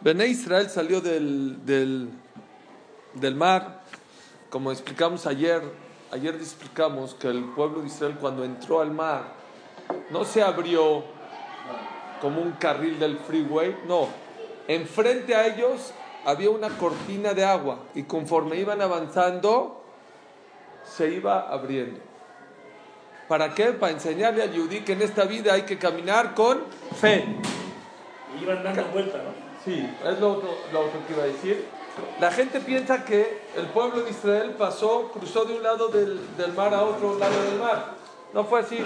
Bené Israel salió del, del, del mar, como explicamos ayer, ayer explicamos que el pueblo de Israel cuando entró al mar no se abrió como un carril del freeway, no, enfrente a ellos había una cortina de agua y conforme iban avanzando se iba abriendo. ¿Para qué? Para enseñarle al Yudí que en esta vida hay que caminar con fe. Iban dando vuelta, ¿no? Sí, es lo lo que iba a decir. La gente piensa que el pueblo de Israel pasó, cruzó de un lado del, del mar a otro lado del mar. No fue así,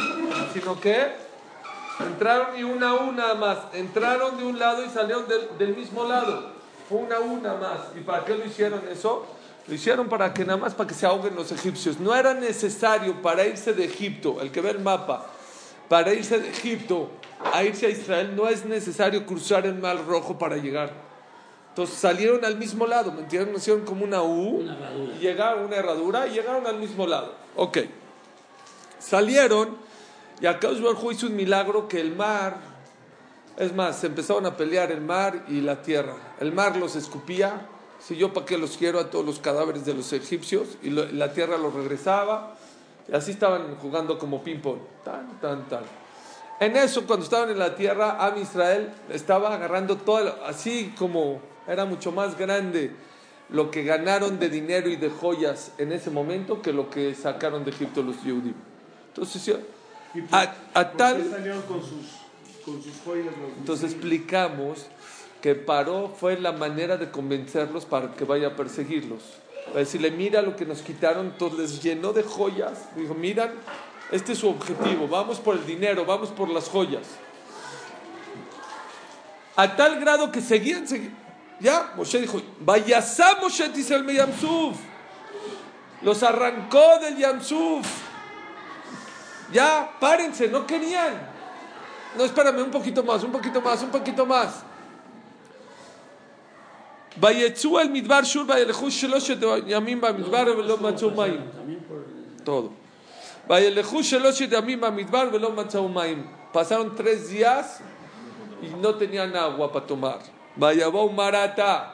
sino que entraron y una a una más. Entraron de un lado y salieron del, del mismo lado. Fue una a una más. ¿Y para qué lo hicieron eso? Lo hicieron para que nada más para que se ahoguen los egipcios. No era necesario para irse de Egipto, el que ve el mapa, para irse de Egipto a irse a Israel no es necesario cruzar el mar rojo para llegar. Entonces salieron al mismo lado, ¿me entienden? Hicieron como una U, Una y llegaron una herradura y llegaron al mismo lado. Ok. Salieron y acá Baruj hizo un milagro que el mar, es más, se empezaron a pelear el mar y la tierra. El mar los escupía, si yo para qué los quiero a todos los cadáveres de los egipcios, y lo- la tierra los regresaba, y así estaban jugando como ping-pong, tan, tan, tan. En eso, cuando estaban en la tierra, Am Israel estaba agarrando todo, así como era mucho más grande lo que ganaron de dinero y de joyas en ese momento que lo que sacaron de Egipto los Yehudim. Entonces, sí, ¿Y por- a, a por tal... qué salieron con sus, con sus joyas los Entonces explicamos que paró fue la manera de convencerlos para que vaya a perseguirlos. Para decirle, mira lo que nos quitaron, entonces les llenó de joyas. Dijo, miran, este es su objetivo, vamos por el dinero, vamos por las joyas. A tal grado que seguían, seguían. Ya, Moshe dijo, vayasá Moshe Tisel me Yamsuf. Los arrancó del Yamsuf. Ya, párense, no querían. No, espérame, un poquito más, un poquito más, un poquito más. Vayetzu el midbar shur vayelechu sheloshet yamim bamidbar velo matzau maim. Todo. Vayelechu sheloshet yamim bamidbar velo matzau maim. Pasaron tres días y no tenían agua para tomar. Vayabau marata.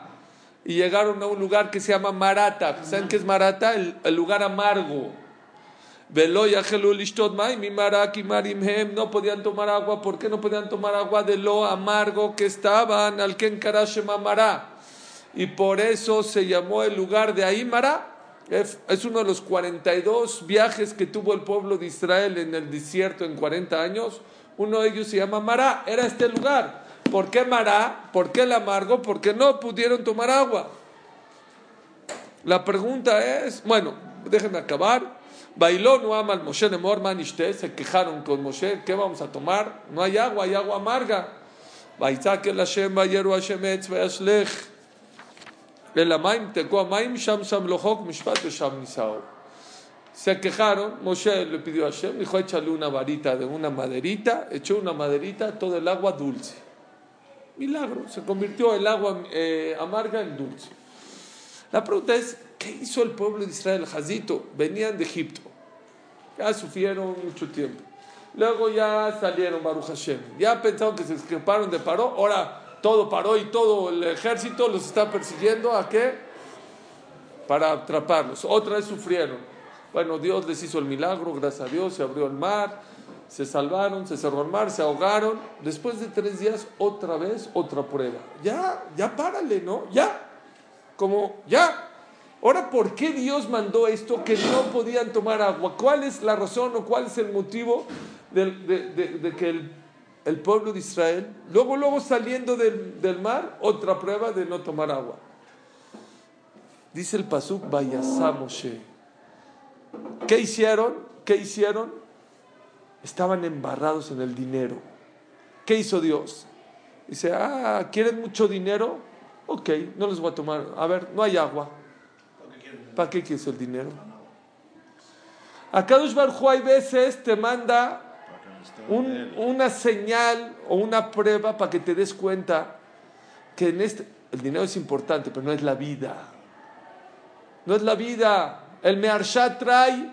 Y llegaron a un lugar que se llama Marata. ¿Saben qué es Marata? El, el lugar amargo. Velo yajelu lishtot maim y marim hem. No podían tomar agua. ¿Por qué no podían tomar agua de lo amargo que estaban? Al ken karashem amará. Y por eso se llamó el lugar de ahí Mará. Es uno de los 42 viajes que tuvo el pueblo de Israel en el desierto en 40 años. Uno de ellos se llama Mará. Era este lugar. ¿Por qué Mará? ¿Por qué el amargo? Porque no pudieron tomar agua. La pregunta es, bueno, déjenme acabar. Bailó no ama al Moshe Nemor Manishte, se quejaron con Moshe, ¿qué vamos a tomar? No hay agua, hay agua amarga. Baitzak el Hashem, Hashem Etz, Se quejaron, Moshe le pidió a Hashem, dijo, échale una varita de una maderita, echó una maderita, todo el agua dulce. Milagro, se convirtió el agua eh, amarga en dulce. La pregunta es, ¿qué hizo el pueblo de Israel, Jazito? Venían de Egipto, ya sufrieron mucho tiempo. Luego ya salieron Baruch Hashem, ya pensaron que se escaparon de Paró, ahora todo paró y todo el ejército los está persiguiendo, ¿a qué? Para atraparlos. Otra vez sufrieron. Bueno, Dios les hizo el milagro, gracias a Dios, se abrió el mar, se salvaron, se cerró el mar, se ahogaron. Después de tres días, otra vez, otra prueba. Ya, ya párale, ¿no? Ya como ya. Ahora, ¿por qué Dios mandó esto que no podían tomar agua? ¿Cuál es la razón o cuál es el motivo de- de que el, el pueblo de Israel, luego, luego saliendo del, del mar, otra prueba de no tomar agua? Dice el Pasuk, Vayasá Moshe. ¿Qué hicieron? ¿Qué hicieron? Estaban embarrados en el dinero. ¿Qué hizo Dios? Dice, ah, ¿quieren mucho dinero? Ok, no les voy a tomar. A ver, no hay agua. ¿Para qué quieres el dinero? Acá Baruj hay veces te manda un- una señal o una prueba para que te des cuenta que en este el dinero es importante, pero no es la vida. No es la vida. El Mearshat trae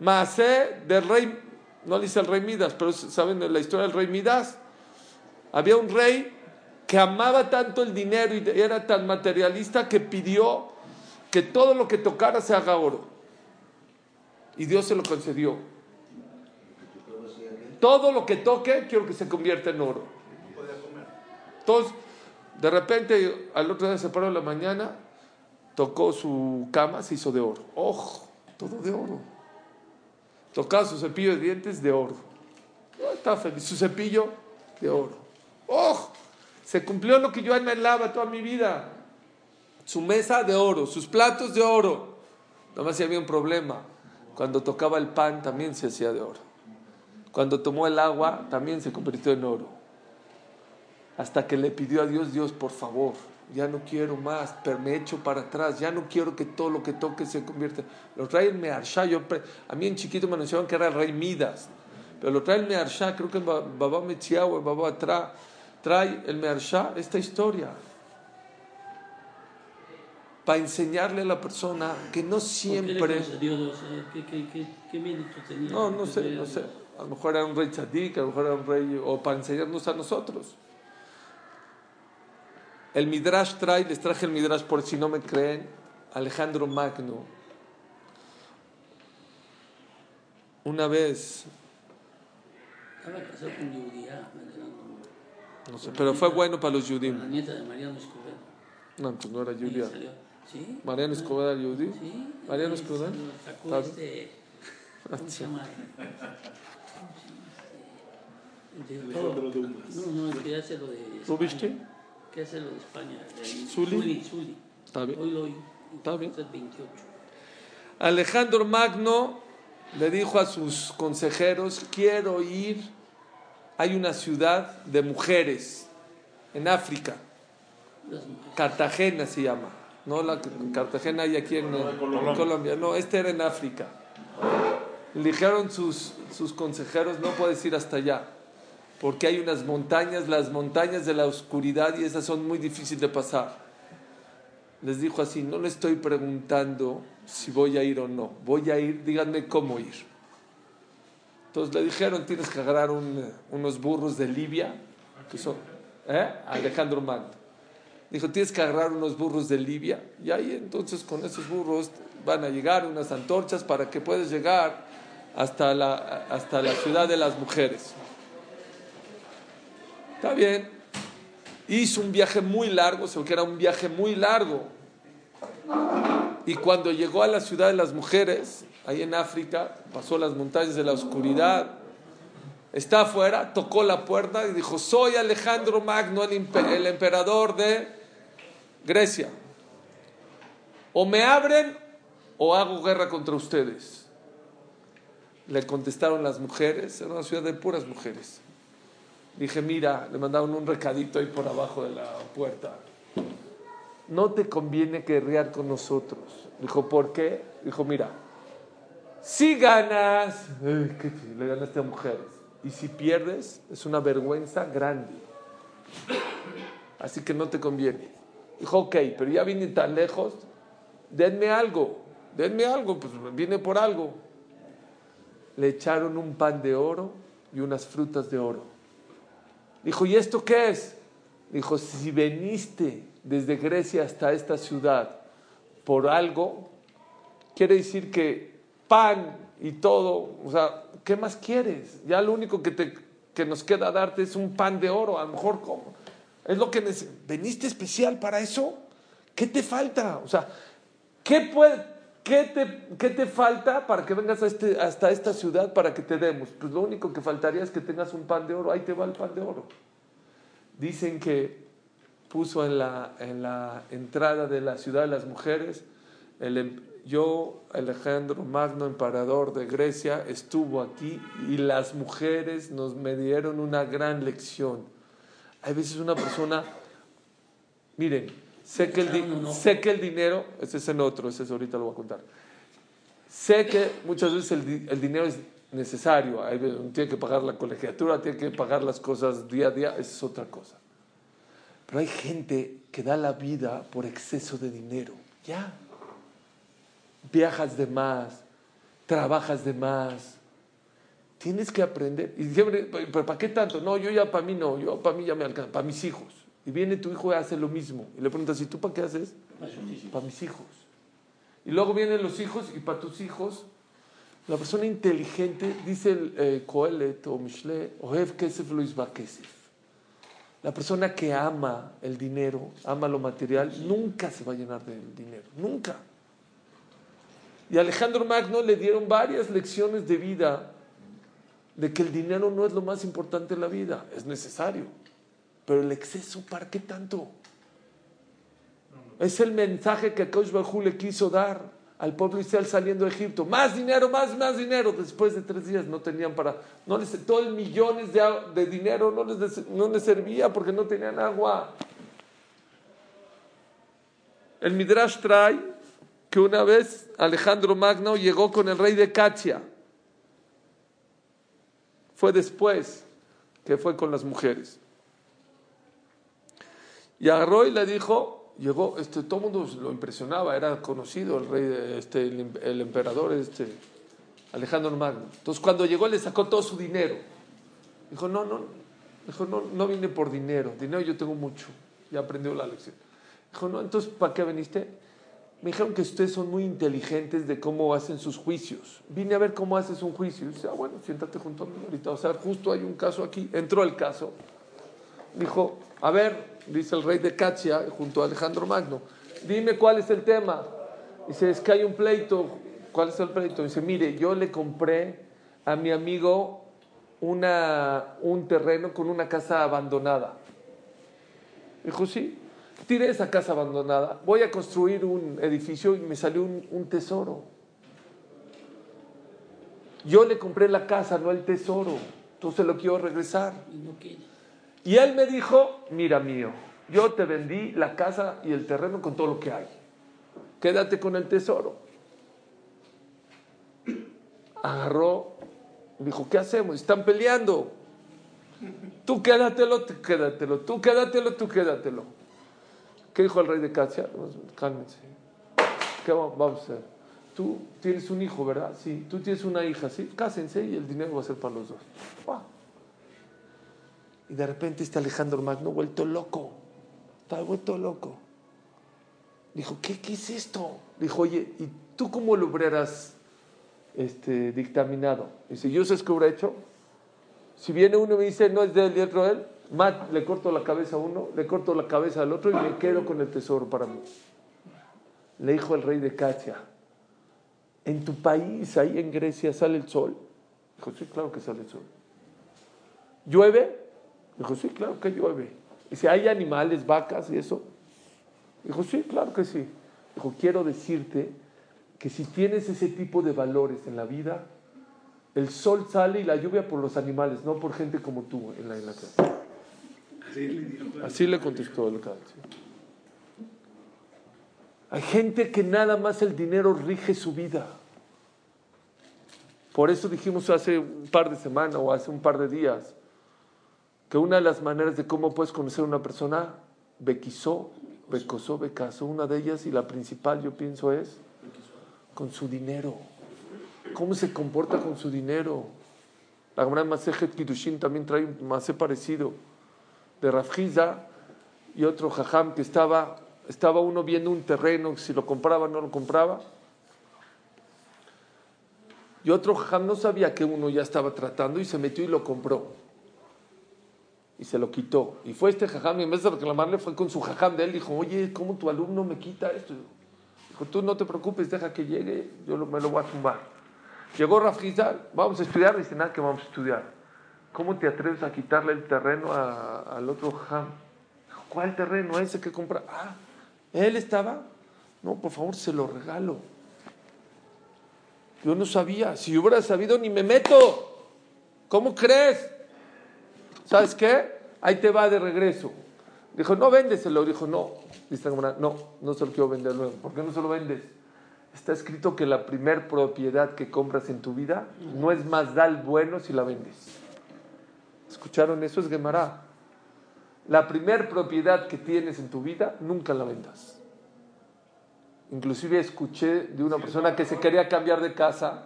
Maasé del rey, no dice el rey Midas, pero saben la historia del rey Midas. Había un rey que amaba tanto el dinero y era tan materialista que pidió que todo lo que tocara se haga oro. Y Dios se lo concedió. Todo lo que toque quiero que se convierta en oro. Entonces, de repente, al otro día se paró en la mañana, tocó su cama, se hizo de oro. ¡Ojo! Todo de oro. Tocaba su cepillo de dientes de oro. Oh, estaba feliz. Su cepillo de oro. ¡Oh! Se cumplió lo que yo anhelaba toda mi vida. Su mesa de oro, sus platos de oro. Nada más había un problema. Cuando tocaba el pan también se hacía de oro. Cuando tomó el agua también se convirtió en oro. Hasta que le pidió a Dios, Dios, por favor, ya no quiero más, pero me echo para atrás, ya no quiero que todo lo que toque se convierta. Lo traen Mearsha, yo, a mí en chiquito me anunciaban que era el rey Midas, pero lo trae el Mearsha, creo que Baba Mechiao, Baba Tra, trae el Mearsha esta historia. Para enseñarle a la persona que no siempre. ¿Qué, qué, qué, mérito tenía? No, no sé, no sé. A lo mejor era un rey tzadik, a lo mejor era un rey. O para enseñarnos a nosotros. El Midrash trae, les traje el Midrash por si no me creen, Alejandro Magno. Una vez. Estaba casado con Judía, no sé, pero fue bueno para los judíos. La nieta de Mariano Escobedo. No, pues no era Julia. ¿Sí? ¿Mariano Escobedo era judío? Sí. ¿Mariano Escobedo? Sacó este. ¿Cómo se llama? De todo. No, no, que hace lo de. ¿Rubinstein? ¿Qué hace lo de España? Zuli. Zuli. Está bien. Hoy lo oí. Está bien. 28. Alejandro Magno le dijo a sus consejeros, quiero ir, hay una ciudad de mujeres en África, Cartagena se llama, no la Cartagena hay aquí en, en Colombia, no, este era en África. Dijeron sus, sus consejeros, no puedes ir hasta allá, porque hay unas montañas, las montañas de la oscuridad y esas son muy difíciles de pasar. Les dijo así, no le estoy preguntando si voy a ir o no, voy a ir, díganme cómo ir. Entonces le dijeron, tienes que agarrar un, unos burros de Libia, que son, ¿eh? Alejandro Magno. Dijo, tienes que agarrar unos burros de Libia, y ahí entonces con esos burros van a llegar unas antorchas para que puedas llegar hasta la, hasta la ciudad de las mujeres. Está bien. Hizo un viaje muy largo, se que era un viaje muy largo. Y cuando llegó a la ciudad de las mujeres, ahí en África, pasó las montañas de la oscuridad, está afuera, tocó la puerta y dijo, soy Alejandro Magno, el, el emperador de Grecia. O me abren o hago guerra contra ustedes. Le contestaron las mujeres, era una ciudad de puras mujeres. Dije, mira, le mandaron un recadito ahí por abajo de la puerta. No te conviene guerrear con nosotros. Dijo, ¿por qué? Dijo, mira, si ganas, le ganaste a mujeres. Y si pierdes, es una vergüenza grande. Así que no te conviene. Dijo, ok, pero ya vine tan lejos, denme algo, denme algo, pues viene por algo. Le echaron un pan de oro y unas frutas de oro. Dijo, ¿y esto qué es? Dijo, si veniste desde Grecia hasta esta ciudad por algo, quiere decir que pan y todo, o sea, ¿qué más quieres? Ya lo único que, te, que nos queda darte es un pan de oro, a lo mejor como. Es lo que ¿Veniste especial para eso? ¿Qué te falta? O sea, ¿qué, puede, qué, te, qué te falta para que vengas a este, hasta esta ciudad para que te demos? Pues lo único que faltaría es que tengas un pan de oro. Ahí te va el pan de oro. Dicen que puso en la, en la entrada de la ciudad de las mujeres, el, yo, Alejandro Magno, emperador de Grecia, estuvo aquí y las mujeres nos me dieron una gran lección. Hay veces una persona, miren, sé que el, sé que el dinero, ese es en otro, ese es ahorita lo voy a contar. Sé que muchas veces el, el dinero es necesario, hay, tiene que pagar la colegiatura, tiene que pagar las cosas día a día, esa es otra cosa. Pero hay gente que da la vida por exceso de dinero. Ya. Viajas de más, trabajas de más. Tienes que aprender. Y siempre, ¿pero para qué tanto? No, yo ya para mí no, yo para mí ya me alcanza, para mis hijos. Y viene tu hijo y hace lo mismo. Y le preguntas, ¿y tú para qué haces? Para mis hijos. Y luego vienen los hijos y para tus hijos. La persona inteligente, dice el eh, Coelet o Mishle, Ohev Kesef lo Isba Kesef. La persona que ama el dinero, ama lo material, nunca se va a llenar del dinero. Nunca. Y a Alejandro Magno le dieron varias lecciones de vida de que el dinero no es lo más importante en la vida, es necesario. Pero el exceso, ¿para qué tanto? Es el mensaje que Kosh Bajú le quiso dar al pueblo Israel saliendo de Egipto. Más dinero, más, más dinero. Después de tres días no tenían para... No les, todo el millones de, dinero no les, no les servía porque no tenían agua. El Midrash trae que una vez Alejandro Magno llegó con el rey de Catia. Fue después que fue con las mujeres. Y agarró y le dijo, llegó, este, todo el mundo lo impresionaba, era conocido el rey, este, el, el emperador, este, Alejandro Magno. Entonces cuando llegó le sacó todo su dinero. Dijo, no, no, dijo, no, no vine por dinero, dinero yo tengo mucho, ya aprendió la lección. Dijo, no, entonces, ¿para qué viniste? Me dijeron que ustedes son muy inteligentes de cómo hacen sus juicios. Vine a ver cómo haces un juicio. Y dice, ah, bueno, siéntate junto a mí ahorita. O sea, justo hay un caso aquí. Entró el caso. Dijo, a ver, dice el rey de Catia, junto a Alejandro Magno, dime cuál es el tema. Dice, es que hay un pleito. ¿Cuál es el pleito? Dice, mire, yo le compré a mi amigo una, un terreno con una casa abandonada. Dijo, sí, tiré esa casa abandonada, voy a construir un edificio y me salió un, un tesoro. Yo le compré la casa, no el tesoro, entonces lo quiero regresar. Y no quiere. Y él me dijo, mira mío, yo te vendí la casa y el terreno con todo lo que hay. Quédate con el tesoro. Agarró, dijo, ¿qué hacemos? Están peleando. Tú quédatelo, tú quédatelo, tú quédatelo, tú quédatelo. ¿Qué dijo el rey de Casia? Cálmense. ¿Qué va- vamos a hacer? Tú tienes un hijo, ¿verdad? Sí. Tú tienes una hija, ¿sí? Cásense y el dinero va a ser para los dos. Va. Y de repente este Alejandro Magno vuelto loco. Está vuelto loco. Dijo, ¿qué, qué es esto? Dijo, oye, ¿y tú cómo lo hubieras este, dictaminado? Dice, ¿yo sé qué hubiera hecho? Si viene uno y me dice, no es de él otro de él, mat- le corto la cabeza a uno, le corto la cabeza al otro y me quedo con el tesoro para mí. Le dijo el rey de Catia, en tu país, ahí en Grecia, sale el sol. Dijo, sí, claro que sale el sol. ¿Llueve? Dijo, sí, claro que llueve. Dice, ¿hay animales, vacas y eso? Dijo, sí, claro que sí. Dijo, quiero decirte que si tienes ese tipo de valores en la vida, el sol sale y la lluvia por los animales, no por gente como tú en la, en la casa. Así le contestó el canto. Hay gente que nada más el dinero rige su vida. Por eso dijimos hace un par de semanas o hace un par de días que una de las maneras de cómo puedes conocer a una persona, bequizó, becosó, becasó, una de ellas y la principal yo pienso es con su dinero. ¿Cómo se comporta con su dinero? La gran Masejet Kiddushin también trae un masé parecido de Rafjiza y otro jajam que estaba, estaba uno viendo un terreno, si lo compraba o no lo compraba. Y otro jajam no sabía que uno ya estaba tratando y se metió y lo compró. Y se lo quitó. Y fue este jajam y en vez de reclamarle fue con su jajam de él. Dijo, oye, ¿cómo tu alumno me quita esto? Dijo, tú no te preocupes, deja que llegue, yo me lo voy a tumbar. Llegó Rafjiza, vamos a estudiar, dice, nada que vamos a estudiar. ¿Cómo te atreves a quitarle el terreno a- al otro jajam? ¿Cuál terreno? Ese que compra. Ah, él estaba. No, por favor, se lo regalo. Yo no sabía. Si yo hubiera sabido, ni me meto. ¿Cómo crees? ¿Sabes qué? Ahí te va de regreso. Dijo, no véndeselo. Dijo, no. Dice no, no se lo quiero vender luego. ¿Por qué no se lo vendes? Está escrito que la primer propiedad que compras en tu vida no es más dal bueno si la vendes. ¿Escucharon? Eso es Gemara. La primer propiedad que tienes en tu vida, nunca la vendas. Inclusive escuché de una persona que se quería cambiar de casa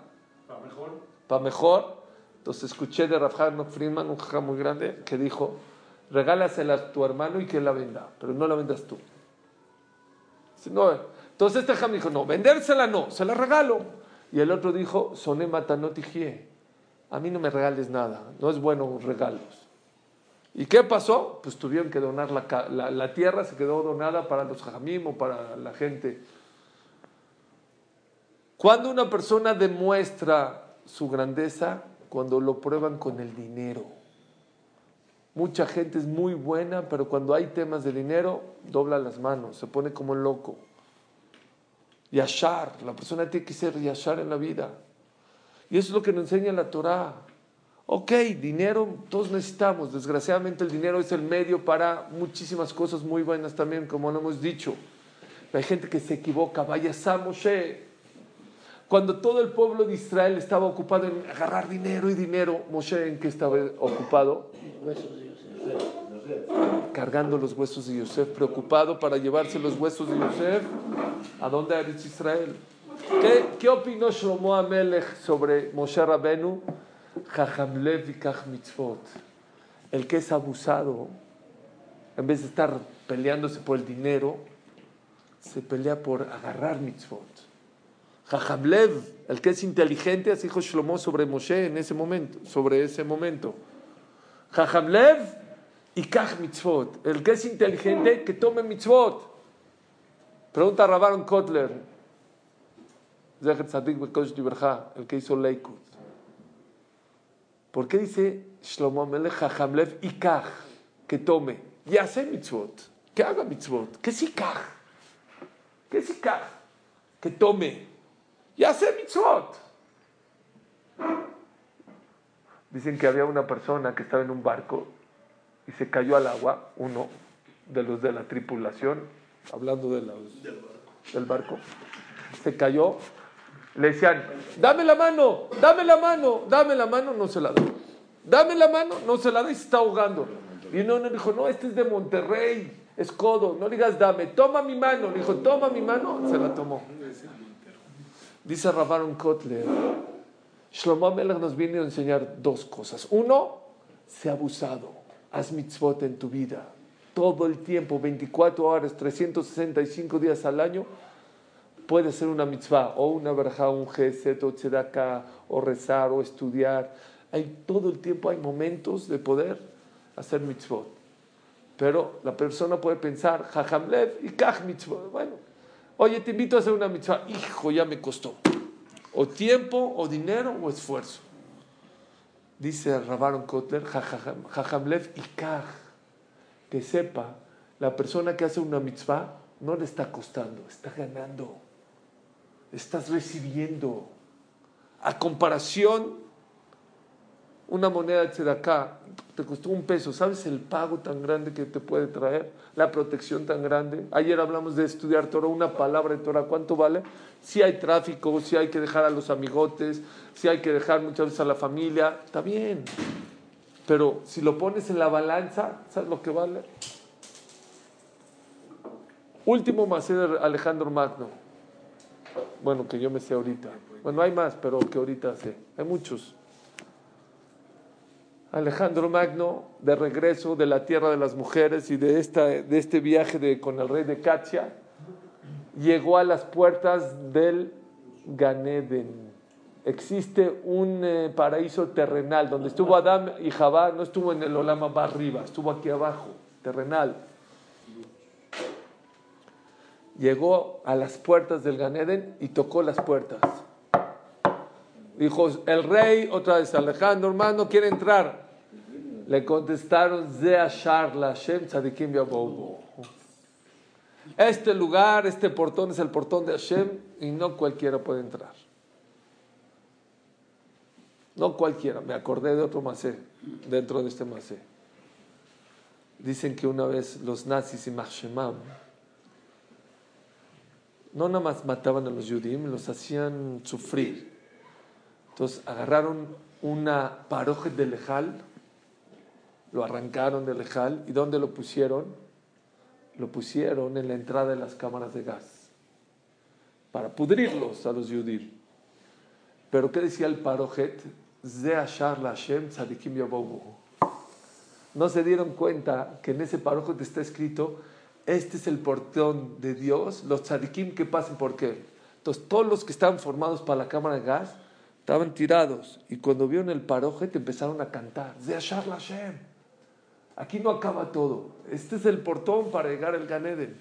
Para mejor. para mejor. Entonces escuché de Rav Hanok Friedman, un jajá muy grande, que dijo, regálasela a tu hermano y que la venda, pero no la vendas tú. No, entonces este jam dijo, no, vendérsela no, se la regalo. Y el otro dijo, soné matanotijie, a mí no me regales nada, no es bueno regalos. ¿Y qué pasó? Pues tuvieron que donar la- la tierra, se quedó donada para los jajamim o para la gente. Cuando una persona demuestra su grandeza, cuando lo prueban con el dinero. Mucha gente es muy buena, pero cuando hay temas de dinero, dobla las manos, se pone como loco. Yashar, la persona tiene que ser yashar en la vida. Y eso es lo que nos enseña la Torah. Ok, dinero todos necesitamos. Desgraciadamente el dinero es el medio para muchísimas cosas muy buenas también, como lo hemos dicho. Hay gente que se equivoca. Vaya Sam Moshe. Cuando todo el pueblo de Israel estaba ocupado en agarrar dinero y dinero, Moshe en qué estaba ocupado? Huesos de Yosef. Cargando los huesos de Yosef, preocupado para llevarse los huesos de Yosef. ¿A dónde eres Israel? ¿Qué, qué opinó Shlomo Amelech sobre Moshe Rabenu? El que es abusado, en vez de estar peleándose por el dinero, se pelea por agarrar mitzvot. Jajamlev, el que es inteligente, así dijo Shlomo sobre Moshe en ese momento, sobre ese momento. Jajamlev y Kach mitzvot. El que es inteligente, que tome mitzvot. Pregunta a Rabaron Kotler, el que hizo Leikut. ¿Por qué dice Shlomo Melech Jajamlev y Kach? Que tome. Y hace mitzvot. Que haga mitzvot. Que si Kach. Que si Kach. Que tome. Y hace mitzvot. Dicen que había una persona que estaba en un barco y se cayó al agua, uno de los de la tripulación, hablando de los, del barco, se cayó, le decían, dame la mano, dame la mano, dame la mano, no se la da. Dame la mano, no se la da y se está ahogando. Y uno le dijo, no, este es de Monterrey, es codo, no digas dame, toma mi mano. Le dijo, toma mi mano, se la tomó. Dice Rabaron Kotler, Shlomo Melech nos viene a enseñar dos cosas. Uno, sé abusado, haz mitzvot en tu vida. Todo el tiempo, 24 horas, 365 días al año, puede ser una mitzvah, o una verja, un geset, o tzedakah, o rezar, o estudiar. Hay todo el tiempo, hay momentos de poder hacer mitzvot. Pero la persona puede pensar, jajamlev y kaj mitzvot. Bueno, oye, te invito a hacer una mitzvah. Hijo, ya me costó. O tiempo, o dinero, o esfuerzo. Dice Rabaron Kotler, jajam- jajamlev y kaj. Que sepa, la persona que hace una mitzvah no le está costando, está ganando. Estás recibiendo. A comparación, una moneda de tzedakah te costó un peso. ¿Sabes el pago tan grande que te puede traer? La protección tan grande. Ayer hablamos de estudiar Torah, una palabra de Torah, ¿cuánto vale? Si hay tráfico, si hay que dejar a los amigotes, si hay que dejar muchas veces a la familia, está bien. Pero si lo pones en la balanza, ¿sabes lo que vale? Último macé de Alejandro Magno. Bueno, que yo me sé ahorita. Bueno, hay más, pero que ahorita sé. Hay muchos. Alejandro Magno, de regreso de la tierra de las mujeres y de, esta, de este viaje de, con el rey de Catia, llegó a las puertas del Ganeden. Existe un eh, paraíso terrenal donde estuvo Adán y Jabá, no estuvo en el Olama más arriba, estuvo aquí abajo, terrenal. Llegó a las puertas del Ganeden y tocó las puertas. Dijo, el rey, otra vez, Alejandro, hermano, quiere entrar. Le contestaron. Este lugar, este portón es el portón de Hashem y no cualquiera puede entrar. No cualquiera, me acordé de otro macé, dentro de este macé. Dicen que una vez los nazis y Machemam no nada más mataban a los judíos, los hacían sufrir. Entonces agarraron una paroje de lejal, lo arrancaron del lejal y ¿dónde lo pusieron? Lo pusieron en la entrada de las cámaras de gas para pudrirlos a los judíos. Pero ¿qué decía el parojet? No se dieron cuenta que en ese parojo te está escrito, este es el portón de Dios, los tzadikim que pasen por qué. Entonces todos los que estaban formados para la cámara de gas estaban tirados y cuando vieron el paroje te empezaron a cantar, Zeashar Lashem. Aquí no acaba todo. Este es el portón para llegar al Ganeden.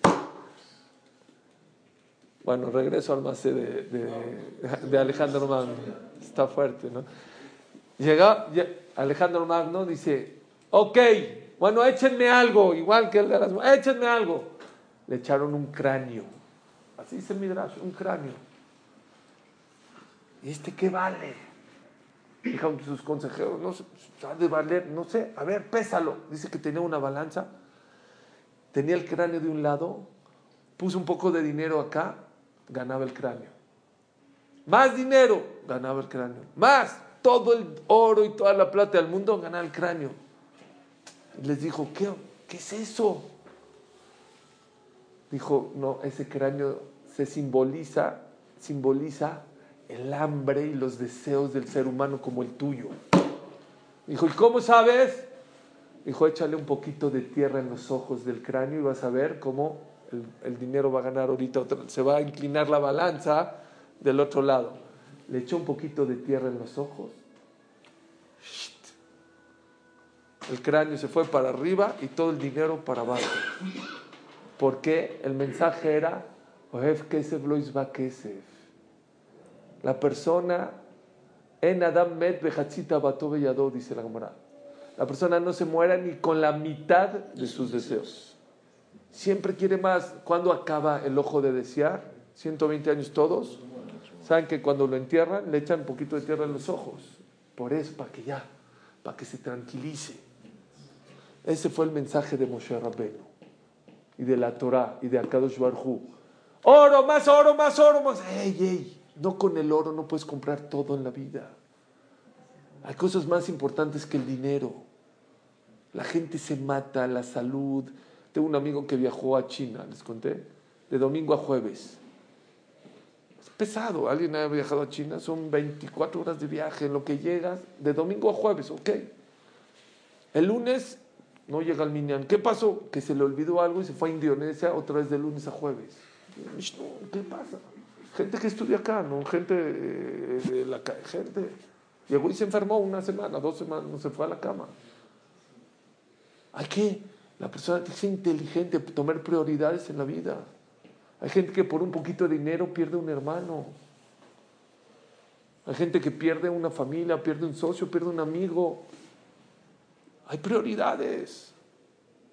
Bueno, regreso al macé de, Alejandro Magno. Está fuerte, ¿no? Llega lle- Alejandro Magno, dice, ok, bueno, échenme algo, igual que el de las... Échenme algo. Le echaron un cráneo. Así dice Midrash, un cráneo. ¿Y este qué vale? Dijeron sus consejeros, no sé, ha de valer, no sé, a ver, pésalo. Dice que tenía una balanza, tenía el cráneo de un lado, puso un poco de dinero acá, ganaba el cráneo. Más dinero, ganaba el cráneo. Más, todo el oro y toda la plata del mundo, ganaba el cráneo. Y les dijo, ¿qué, qué es eso? Dijo, no, ese cráneo se simboliza, simboliza el hambre y los deseos del ser humano como el tuyo. Dijo, ¿y cómo sabes? Dijo, échale un poquito de tierra en los ojos del cráneo y vas a ver cómo el, dinero va a ganar ahorita, otra- se va a inclinar la balanza del otro lado. Le echó un poquito de tierra en los ojos. El cráneo se fue para arriba y todo el dinero para abajo. Porque el mensaje era, "Ohev kesef lo isba kesef". La persona, en Adam met behatzita bato dice la Gemara. La persona no se muera ni con la mitad de sus deseos. Siempre quiere más. ¿Cuándo acaba el ojo de desear? 120 años todos. Saben que cuando lo entierran le echan un poquito de tierra en los ojos. Por eso, para que ya, para que se tranquilice. Ese fue el mensaje de Moshe Rabbeinu y de la Torah y de Akadosh Barhu. Oro, más oro, más oro, más. ¡Ey, ey! No con el oro no puedes comprar todo en la vida. Hay cosas más importantes que el dinero. La gente se mata, la salud. Tengo un amigo que viajó a China, les conté, de domingo a jueves. Es pesado. ¿Alguien ha viajado a China? Son 24 horas de viaje en lo que llegas, de domingo a jueves, ok. El lunes no llega al Minyan. ¿Qué pasó? Que se le olvidó algo y se fue a Indonesia otra vez de lunes a jueves. ¿Qué pasa? Gente que estudia acá, ¿no? Gente eh, de la gente. Llegó y se enfermó una semana, dos semanas, no se fue a la cama. Hay que, la persona que ser inteligente, tomar prioridades en la vida. Hay gente que por un poquito de dinero pierde un hermano. Hay gente que pierde una familia, pierde un socio, pierde un amigo. Hay prioridades.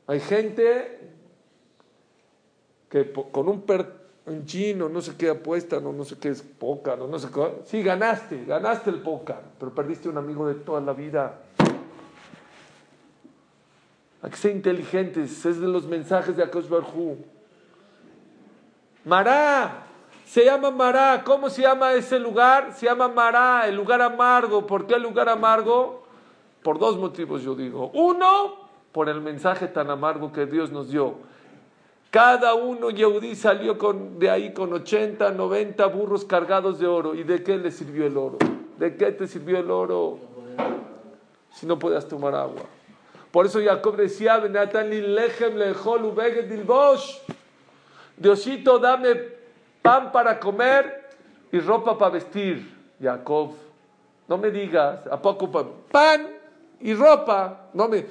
Hay gente que con un, per, un chino, no sé qué apuesta, no, sé qué es pócar, no, no sé qué. Sí, ganaste, ganaste el pócar, pero perdiste un amigo de toda la vida. Hay que ser inteligentes, es de los mensajes de Akash Barhu. Mará, se llama Mará. ¿Cómo se llama ese lugar? Se llama Mará, el lugar amargo. ¿Por qué el lugar amargo? Por dos motivos, yo digo. Uno, por el mensaje tan amargo que Dios nos dio. Cada uno Yehudí salió con, de ahí con 80, 90 burros cargados de oro. ¿Y de qué le sirvió el oro? ¿De qué te sirvió el oro? Si no podías tomar agua. Por eso Jacob decía. Diosito, dame pan para comer y ropa para vestir. Jacob, no me digas, ¿a poco pa- pan y ropa? No me,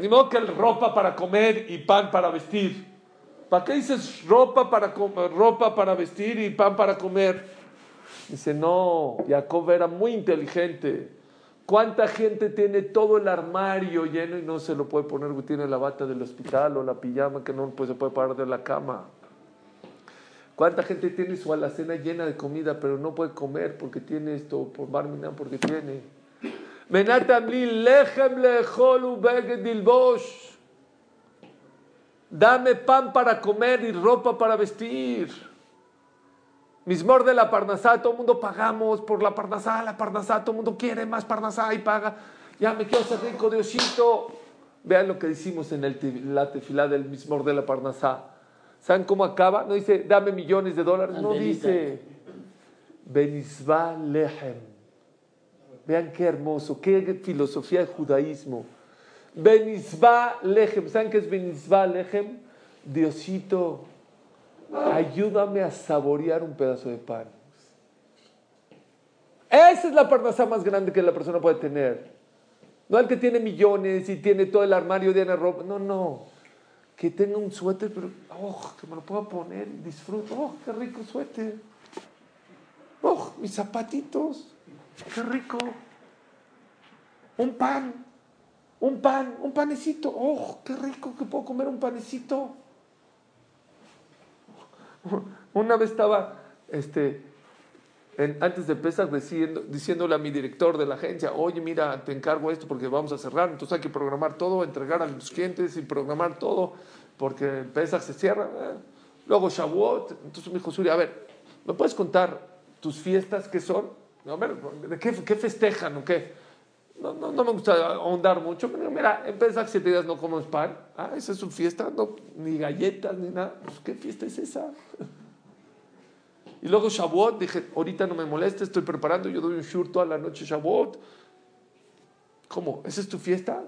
ni modo que ropa para comer y pan para vestir. ¿Para qué dices ropa para, ropa para vestir y pan para comer? Dice, no, Jacob era muy inteligente. ¿Cuánta gente tiene todo el armario lleno y no se lo puede poner? Tiene la bata del hospital o la pijama que no pues, se puede parar de la cama. ¿Cuánta gente tiene su alacena llena de comida pero no puede comer porque tiene esto, por Barminan porque tiene? Menatam li lechem lechol ubeged dilbosh. Dame pan para comer y ropa para vestir. Mismor de la Parnasá, todo el mundo pagamos por la Parnasá, la Parnasá, todo el mundo quiere más Parnasá y paga. Ya me quiero ser rico, Diosito. Vean lo que decimos en el, la tefilá del Mismor de la Parnasá. ¿Saben cómo acaba? No dice, dame millones de dólares, no dice, Benizva Lehem. Vean qué hermoso, qué filosofía de judaísmo. Benizba Lejem. ¿Saben qué es Benizba Lejem? Diosito, ayúdame a saborear un pedazo de pan. Esa es la parnasá más grande que la persona puede tener. No el que tiene millones y tiene todo el armario de ropa. No, no. Que tenga un suéter, pero oh, que me lo pueda poner disfruto. Oh, qué rico suéter. Oh, mis zapatitos. Qué rico. Un pan. Un pan, un panecito. Oh, qué rico que puedo comer un panecito. Una vez estaba este, antes de empezar diciendo, diciéndole a mi director de la agencia, oye, mira, te encargo esto porque vamos a cerrar, entonces hay que programar todo, entregar a los clientes y programar todo porque Pesach se cierra. Eh. Luego Shavuot, entonces me dijo, Suri, a ver, ¿me puedes contar tus fiestas qué son? A ver, ¿de qué, qué festejan o qué? No, no, no, me gusta ahondar mucho, pero mira, en Pesach siete días no comes pan, ah, esa es su fiesta, no, ni galletas, ni nada, pues, ¿qué fiesta es esa? Y luego Shavuot, dije, ahorita no me moleste, estoy preparando, yo doy un shur toda la noche Shavuot. ¿Cómo? ¿Esa es tu fiesta?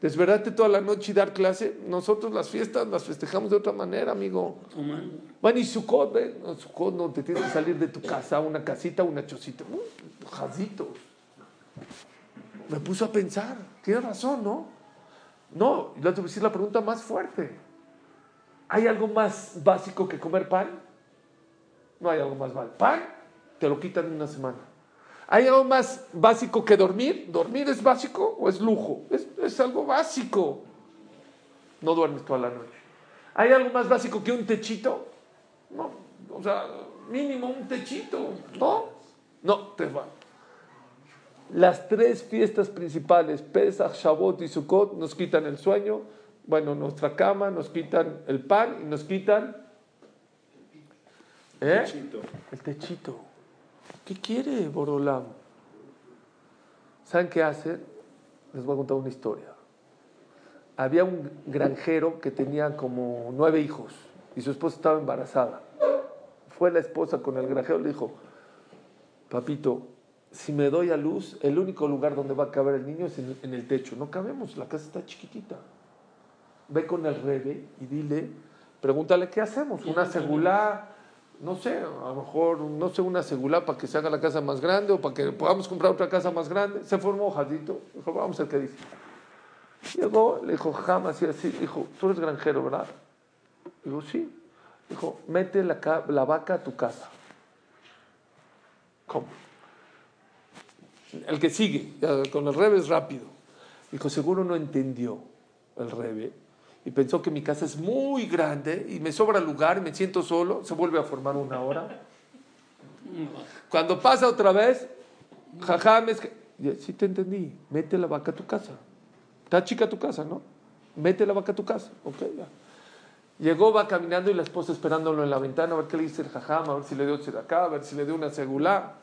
Desverdarte toda la noche y dar clase. Nosotros las fiestas las festejamos de otra manera, amigo. Bueno, y Sukkot, ¿eh? No, Sukkot no te tienes que salir de tu casa, una casita, una chocita. Jazito. Me puso a pensar. Tienes razón, ¿no? No, y le voy a decir la pregunta más fuerte. ¿Hay algo más básico que comer pan? No hay algo más mal. Pan, te lo quitan en una semana. ¿Hay algo más básico que dormir? ¿Dormir es básico o es lujo? Es, algo básico. No duermes toda la noche. ¿Hay algo más básico que un techito? No, o sea, mínimo un techito. ¿No? No, te va. Las tres fiestas principales, Pesach, Shavuot y Sukkot, nos quitan el sueño, bueno, nuestra cama, nos quitan el pan y nos quitan ¿Eh? El techito. ¿Qué quiere Borolam? ¿Saben qué hace? Les voy a contar una historia. Había un granjero que tenía como nueve hijos y su esposa estaba embarazada. Fue la esposa con el granjero y le dijo, papito, si me doy a luz, el único lugar donde va a caber el niño es en, el techo. No cabemos, la casa está chiquitita. Ve con el rebe y dile, pregúntale qué hacemos, una segula no sé, a lo mejor, no sé, una segula para que se haga la casa más grande o para que podamos comprar otra casa más grande. Se formó Jadito, dijo, vamos a ver qué dice. Llegó, le dijo, jamás y así, dijo, tú eres granjero, ¿verdad? Dijo, sí. Dijo, mete la, la vaca a tu casa. ¿Cómo? El que sigue, con el rebe es rápido. Dijo, seguro no entendió el rebe y pensó que mi casa es muy grande y me sobra lugar me siento solo, se vuelve a formar una hora. Cuando pasa otra vez, jajam es que, sí te entendí, mete la vaca a tu casa. Está chica tu casa, ¿no? Mete la vaca a tu casa. Ok, ya. Llegó, va caminando y la esposa esperándolo en la ventana a ver qué le dice el jajam, a ver si le dio acá, a ver si le dio una segulá.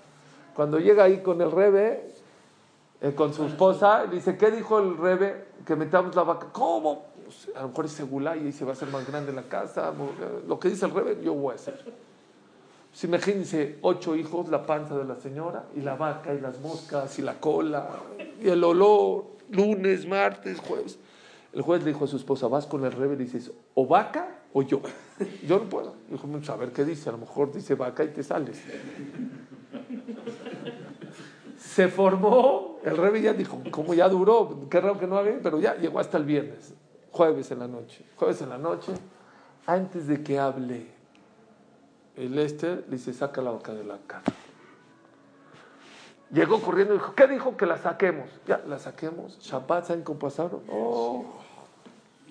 Cuando llega ahí con el rebe, eh, con su esposa, dice, ¿qué dijo el rebe? Que metamos la vaca. ¿Cómo? Pues, a lo mejor es segula y se va a hacer más grande la casa. Lo que dice el rebe, yo voy a hacer. Pues imagínense ocho hijos, la panza de la señora, y la vaca, y las moscas, y la cola, y el olor, lunes, martes, jueves. El juez le dijo a su esposa, vas con el rebe y dices, o vaca o yo. Yo no puedo. Dijo, a ver qué dice, a lo mejor dice vaca y te sales. Se formó, el rebe ya dijo, como ya duró, qué raro que no haga, pero ya llegó hasta el viernes jueves en la noche. Jueves en la noche, antes de que hable el este, le dice, saca la boca de la cara. Llegó corriendo y dijo, ¿qué dijo? Que la saquemos. Ya, la saquemos. Shabbat, ¿saben cómo pasaron? Oh,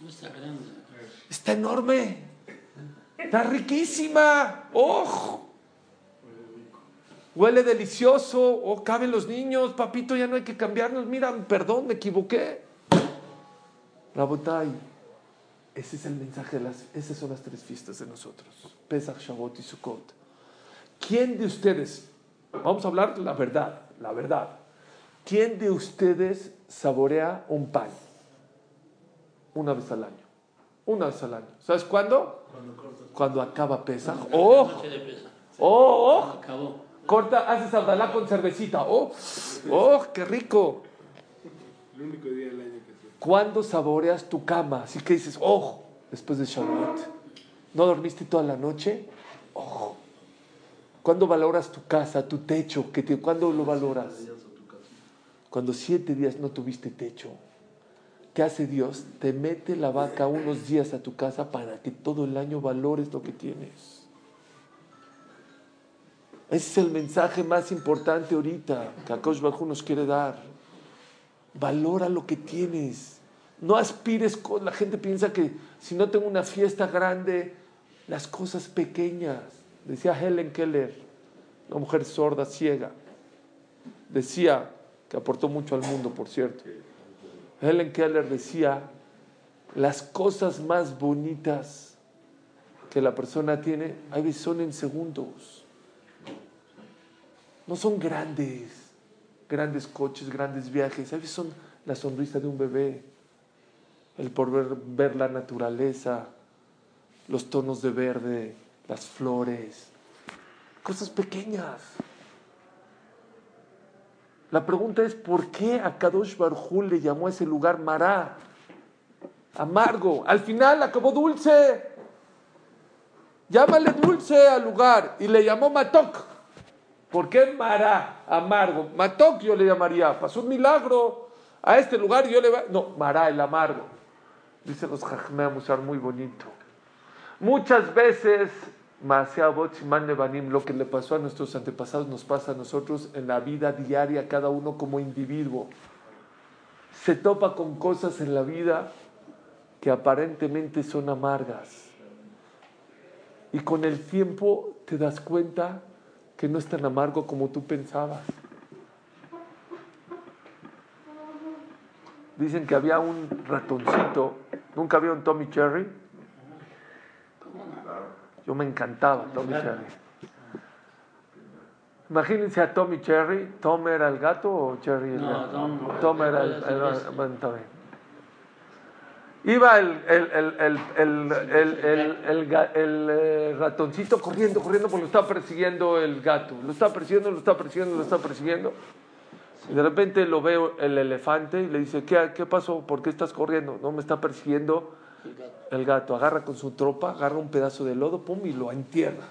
está grande. Está enorme. Está riquísima. ¡Oh! Huele delicioso. Oh, caben los niños. Papito, ya no hay que cambiarnos. Mira, perdón, me equivoqué. Rabotai, ese es el mensaje, de las, esas son las tres fiestas de nosotros, Pesach, Shavuot y Sukkot. ¿Quién de ustedes, vamos a hablar la verdad, la verdad, ¿quién de ustedes saborea un pan? Una vez al año, una vez al año. ¿Sabes cuándo? Cuando, acaba Pesach. ¡Oh! ¡Oh! ¡Oh! Corta, haces abdalá con cervecita. ¡Oh! ¡Oh! ¡Qué rico! El único día del año ¿Cuándo saboreas tu cama? Así que dices, ojo, después de Shabbat. ¿No dormiste toda la noche? Ojo. ¿Cuándo valoras tu casa, tu techo? ¿Qué te, ¿Cuándo lo valoras? Cuando siete días no tuviste techo. ¿Qué hace Dios? Te mete la vaca unos días a tu casa para que todo el año valores lo que tienes. Ese es el mensaje más importante ahorita que Akash Bajú nos quiere dar. Valora lo que tienes. No aspires con. La gente piensa que si no tengo una fiesta grande, las cosas pequeñas. Decía Helen Keller, una mujer sorda, ciega. Decía, que aportó mucho al mundo, por cierto. Helen Keller decía, las cosas más bonitas que la persona tiene, a veces son en segundos. No son grandes, grandes coches, grandes viajes, a veces son la sonrisa de un bebé, el por ver, ver la naturaleza, los tonos de verde, las flores, cosas pequeñas. La pregunta es, ¿por qué a Kadosh Barjú le llamó a ese lugar Mará? Amargo. Al final acabó dulce. Llámale dulce al lugar. Y le llamó Matok. ¿Por qué Mará? Amargo. Matok yo le llamaría. Pasó un milagro. A este lugar yo le va... No, Mará, el amargo. Dicen los Jajmea Musar, muy bonito. Muchas veces lo que le pasó a nuestros antepasados nos pasa a nosotros en la vida diaria, cada uno como individuo. Se topa con cosas en la vida que aparentemente son amargas. Y con el tiempo te das cuenta que no es tan amargo como tú pensabas. Dicen que había un ratoncito, nunca había un Tommy Cherry yo me encantaba Tommy Cherry. Imagínense a Tommy Cherry. ¿Tom era el gato o Cherry el gato? Tom, Tom era el, el, bueno, está bien. Iba el, ratoncito corriendo, corriendo, porque lo estaba persiguiendo el gato. Lo está persiguiendo, lo está persiguiendo, lo está persiguiendo. Y de repente lo veo el elefante y le dice, ¿qué, qué pasó? ¿Por qué estás corriendo? No, me está persiguiendo el gato agarra con su tropa, agarra un pedazo de lodo, pum, y lo entierra.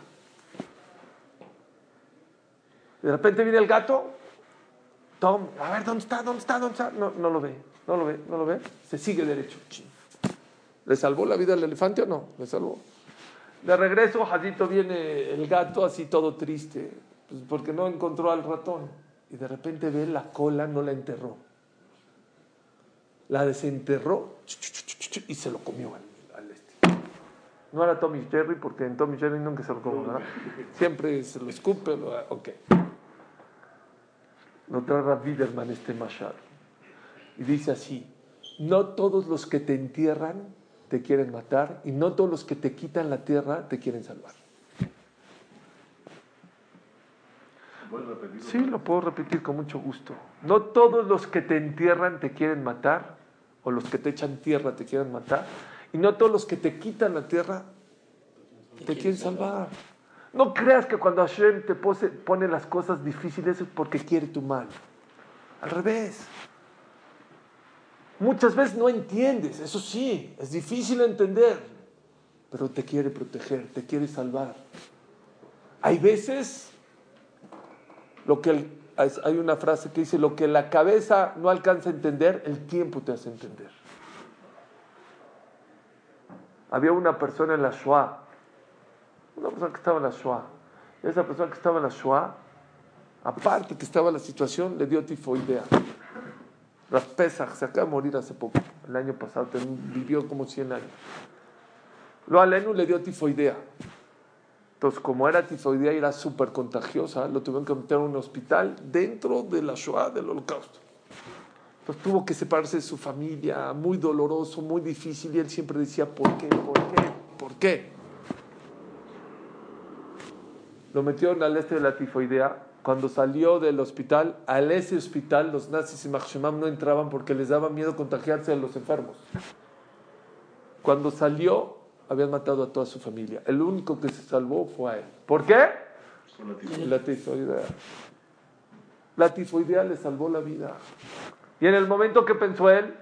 De repente viene el gato, Tom, a ver, ¿dónde está? ¿Dónde está? ¿Dónde está? No, no lo ve, no lo ve, no lo ve. Se sigue derecho. ¿Le salvó la vida al elefante o no? Le salvó. De regreso, Jadito viene el gato así todo triste, pues porque no encontró al ratón. Y de repente ve la cola, no la enterró. La desenterró y se lo comió al, este. No era Tommy Jerry, porque en Tommy Jerry nunca se lo comió, ¿verdad? Siempre se lo escupe, lo, ok. Lo trae Rav este Mashal. Y dice así, no todos los que te entierran te quieren matar y no todos los que te quitan la tierra te quieren salvar. Sí, lo puedo repetir con mucho gusto. No todos los que te entierran te quieren matar o los que te echan tierra te quieren matar. Y no todos los que te quitan la tierra te quieren salvar. No creas que cuando Hashem te pone las cosas difíciles es porque quiere tu mal. Al revés. Muchas veces no entiendes, eso sí, es difícil entender, pero te quiere proteger, te quiere salvar. Hay veces lo que hay una frase que dice, lo que la cabeza no alcanza a entender, el tiempo te hace entender. Había una persona en la Shoah, una persona que estaba en la Shoah, esa persona que estaba en la Shoah, aparte que estaba la situación, le dio tifoidea. Las Pesach se acaba de morir hace poco, el año pasado, vivió como 100 años. Lo alenu le dio tifoidea. Entonces, como era tifoidea y era súper contagiosa, lo tuvieron que meter a un hospital dentro de la Shoah del Holocausto. Entonces tuvo que separarse de su familia, muy doloroso, muy difícil, y él siempre decía, ¿por qué? ¿Por qué? ¿Por qué? Lo metieron al este de la tifoidea. Cuando salió del hospital, al ese hospital los nazis y Machshemam no entraban porque les daba miedo contagiarse a los enfermos. Cuando salió, habían matado a toda su familia. El único que se salvó fue a él. ¿Por qué? La tifoidea. La tifoidea le salvó la vida. Y en el momento que pensó él,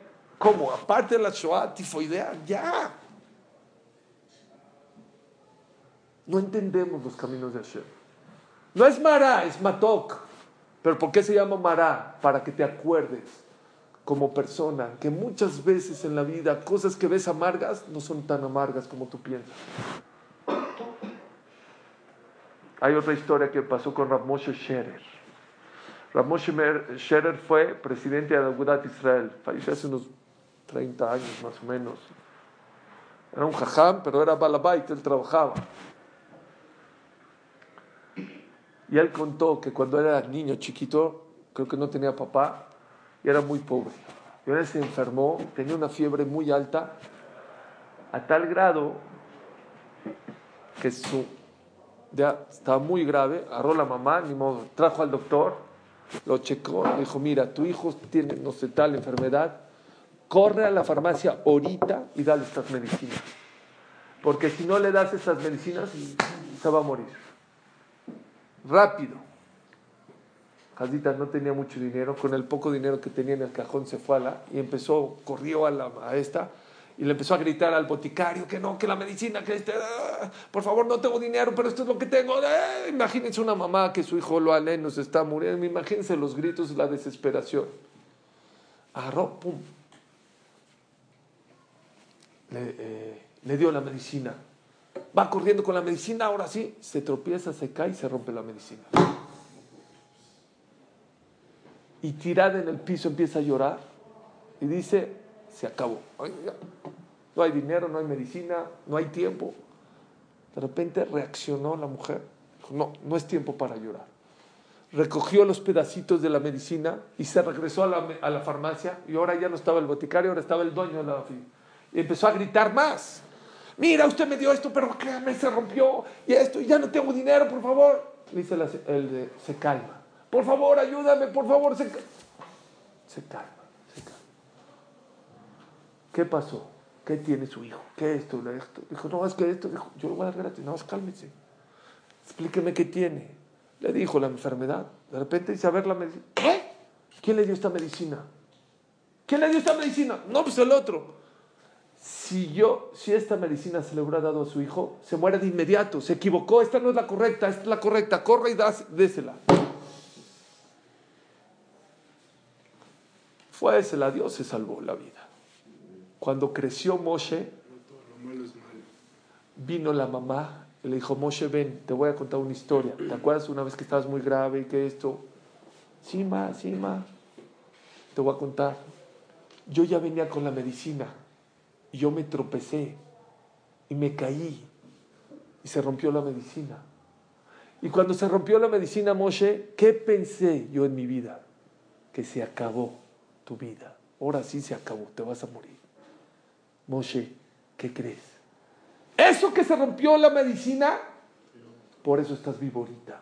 ¿Cómo? Aparte de la Shoah, tifoidea, ya. No entendemos los caminos de Hashem. No es Mará, es Matok. Pero ¿por qué se llama Mará? Para que te acuerdes como persona que muchas veces en la vida cosas que ves amargas no son tan amargas como tú piensas. Hay otra historia que pasó con Rav Scherer. Rav Scherer fue presidente de Agudat Israel. Falleció hace unos 30 años más o menos. Era un jajam, pero era balabait, él trabajaba. Y él contó que cuando era niño chiquito, creo que no tenía papá, y era muy pobre. Y ahora se enfermó, tenía una fiebre muy alta, a tal grado que su, ya estaba muy grave, agarró la mamá, ni modo, trajo al doctor, lo checó, dijo, mira, tu hijo tiene, no sé, tal enfermedad, corre a la farmacia ahorita y dale estas medicinas. Porque si no le das esas medicinas, se va a morir. Rápido. Jadita no tenía mucho dinero, con el poco dinero que tenía en el cajón se fue a la y empezó, corrió a, la, a esta y le empezó a gritar al boticario que no, que la medicina, que este, ah, por favor no tengo dinero, pero esto es lo que tengo. Eh, imagínense una mamá que su hijo lo aleno se está muriendo, imagínense los gritos la desesperación. Agarró, pum. Le, eh, le dio la medicina. Va corriendo con la medicina, ahora sí, se tropieza, se cae y se rompe la medicina. Y tirada en el piso empieza a llorar y dice, se acabó. No hay dinero, no hay medicina, no hay tiempo. De repente reaccionó la mujer. No, no es tiempo para llorar. Recogió los pedacitos de la medicina y se regresó a la, farmacia y ahora ya no estaba el boticario, ahora estaba el dueño de la Y empezó a gritar más. Mira, usted me dio esto, pero créame, se rompió y esto, y ya no tengo dinero, por favor. Dice el de, se calma. Por favor, ayúdame, por favor, se, se calma, se calma. ¿Qué pasó? ¿Qué tiene su hijo? ¿Qué esto? esto? Dijo, no, es que esto, dijo, yo lo voy a dar gratis. No, es cálmese. Explíqueme qué tiene. Le dijo la enfermedad. De repente dice, a ver la medicina. ¿Qué? ¿Quién le dio esta medicina? ¿Quién le dio esta medicina? No, pues el otro. Si yo, si esta medicina se le hubiera dado a su hijo, se muere de inmediato. Se equivocó, esta no es la correcta, esta es la correcta. Corre y das- désela. Fue, se la dio, se salvó la vida. Cuando creció Moshe, vino la mamá y le dijo, Moshe, ven, te voy a contar una historia. ¿Te acuerdas una vez que estabas muy grave y que esto? Sí, ma, sí, ma. Te voy a contar. Yo ya venía con la medicina y yo me tropecé y me caí y se rompió la medicina. Y cuando se rompió la medicina, Moshe, ¿qué pensé yo en mi vida? Que se acabó tu vida. Ahora sí se acabó, te vas a morir. Moshe, ¿qué crees? Eso que se rompió la medicina, por eso estás vivo ahorita.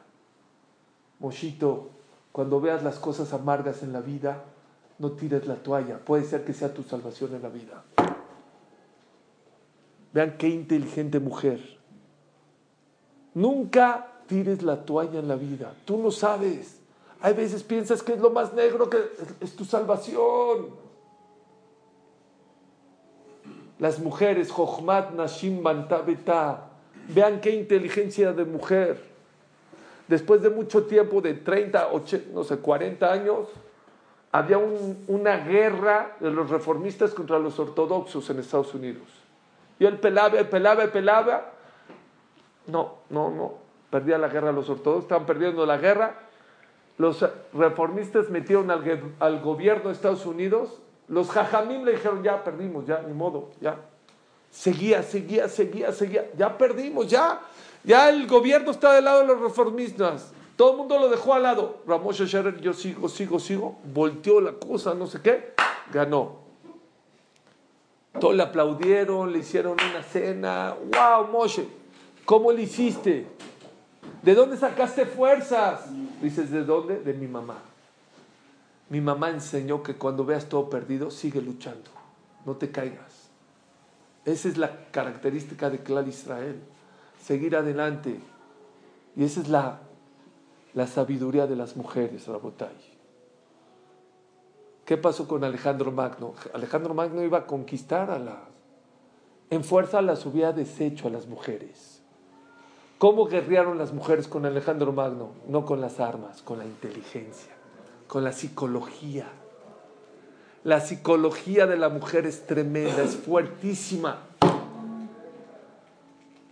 Moshito, cuando veas las cosas amargas en la vida, no tires la toalla. Puede ser que sea tu salvación en la vida. Vean qué inteligente mujer. Nunca tires la toalla en la vida. Tú no sabes. Hay veces piensas que es lo más negro que es, tu salvación. Las mujeres, Jochmat Nashim Bantabeta, vean qué inteligencia de mujer. Después de mucho tiempo, de 30, 80, no sé, 40 años, había un- una guerra de los reformistas contra los ortodoxos en Estados Unidos. Y él pelaba, pelaba, pelaba. No, no, no. Perdía la guerra los ortodoxos, estaban perdiendo la guerra. Los reformistas metieron al, al gobierno de Estados Unidos. Los jajamim le dijeron, ya perdimos, ya, ni modo, ya. Seguía, seguía, seguía, seguía. Ya perdimos, ya. Ya el gobierno está del lado de los reformistas. Todo el mundo lo dejó al lado. Ramoshe Scherer, yo sigo, sigo, sigo. Volteó la cosa, no sé qué. Ganó. Todos le aplaudieron, le hicieron una cena. ¡Wow, Moshe! ¿Cómo le hiciste? ¿De dónde sacaste fuerzas? Dices, ¿de dónde? De mi mamá. Mi mamá enseñó que cuando veas todo perdido, sigue luchando. No te caigas. Esa es la característica de Clar Israel. Seguir adelante. Y esa es la, la sabiduría de las mujeres, Rabotay. ¿Qué pasó con Alejandro Magno? Alejandro Magno iba a conquistar a la... En fuerza las había deshecho a las mujeres. ¿Cómo guerrearon las mujeres con Alejandro Magno? No con las armas, con la inteligencia, con la psicología. La psicología de la mujer es tremenda, es fuertísima.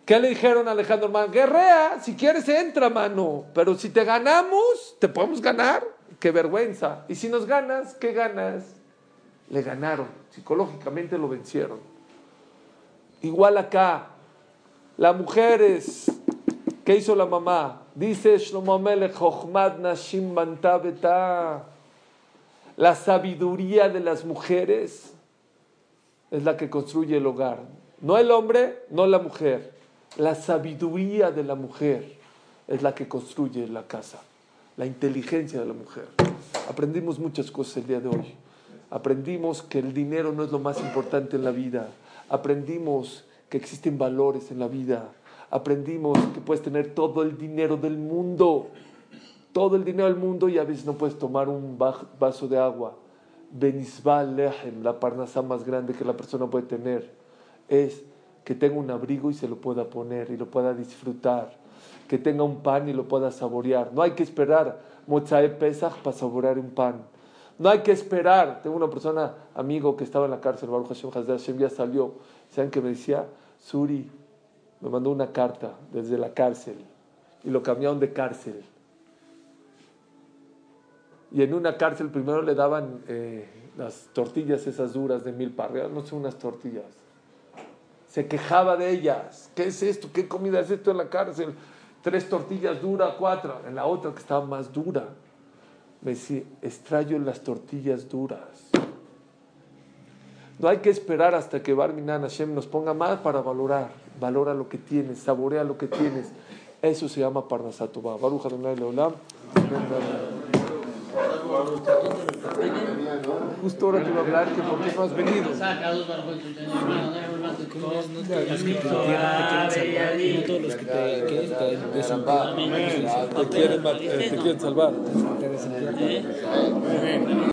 ¿Qué le dijeron a Alejandro Magno? Guerrea, si quieres entra, mano. Pero si te ganamos, te podemos ganar. Qué vergüenza. Y si nos ganas, ¿qué ganas? Le ganaron. Psicológicamente lo vencieron. Igual acá. Las mujeres. ¿Qué hizo la mamá? Dice Shlomo Melech, "Chochmat nashim banta beta". La sabiduría de las mujeres es la que construye el hogar. No el hombre, no la mujer. La sabiduría de la mujer es la que construye la casa. La inteligencia de la mujer. Aprendimos muchas cosas el día de hoy. Aprendimos que el dinero no es lo más importante en la vida. Aprendimos que existen valores en la vida. Aprendimos que puedes tener todo el dinero del mundo. Todo el dinero del mundo y a veces no puedes tomar un va- vaso de agua. Benizba lehem, la parnasa más grande que la persona puede tener, es que tenga un abrigo y se lo pueda poner y lo pueda disfrutar. Que tenga un pan y lo pueda saborear. No hay que esperar Mozae Pesach para saborear un pan. No hay que esperar. Tengo una persona, amigo, que estaba en la cárcel, Baruch Hashem, Hazdai Hashem, ya salió. ¿Saben qué me decía? Suri, me mandó una carta desde la cárcel y lo cambiaron de cárcel. Y en una cárcel primero le daban eh, las tortillas esas duras de mil parreas, no son unas tortillas. Se quejaba de ellas. ¿Qué es esto? ¿Qué comida es esto en la cárcel? Tres tortillas duras, cuatro. En la otra que estaba más dura. Me decía, extraño las tortillas duras. No hay que esperar hasta que Barminan Hashem nos ponga más para valorar. Valora lo que tienes, saborea lo que tienes. Eso se llama Parnasatova. Baruch Adonai Leolam. Justo ahora te iba a hablar que por qué no has venido. No. Los que te quieren, salvar, que te desamparan. Te quieren, te quieren.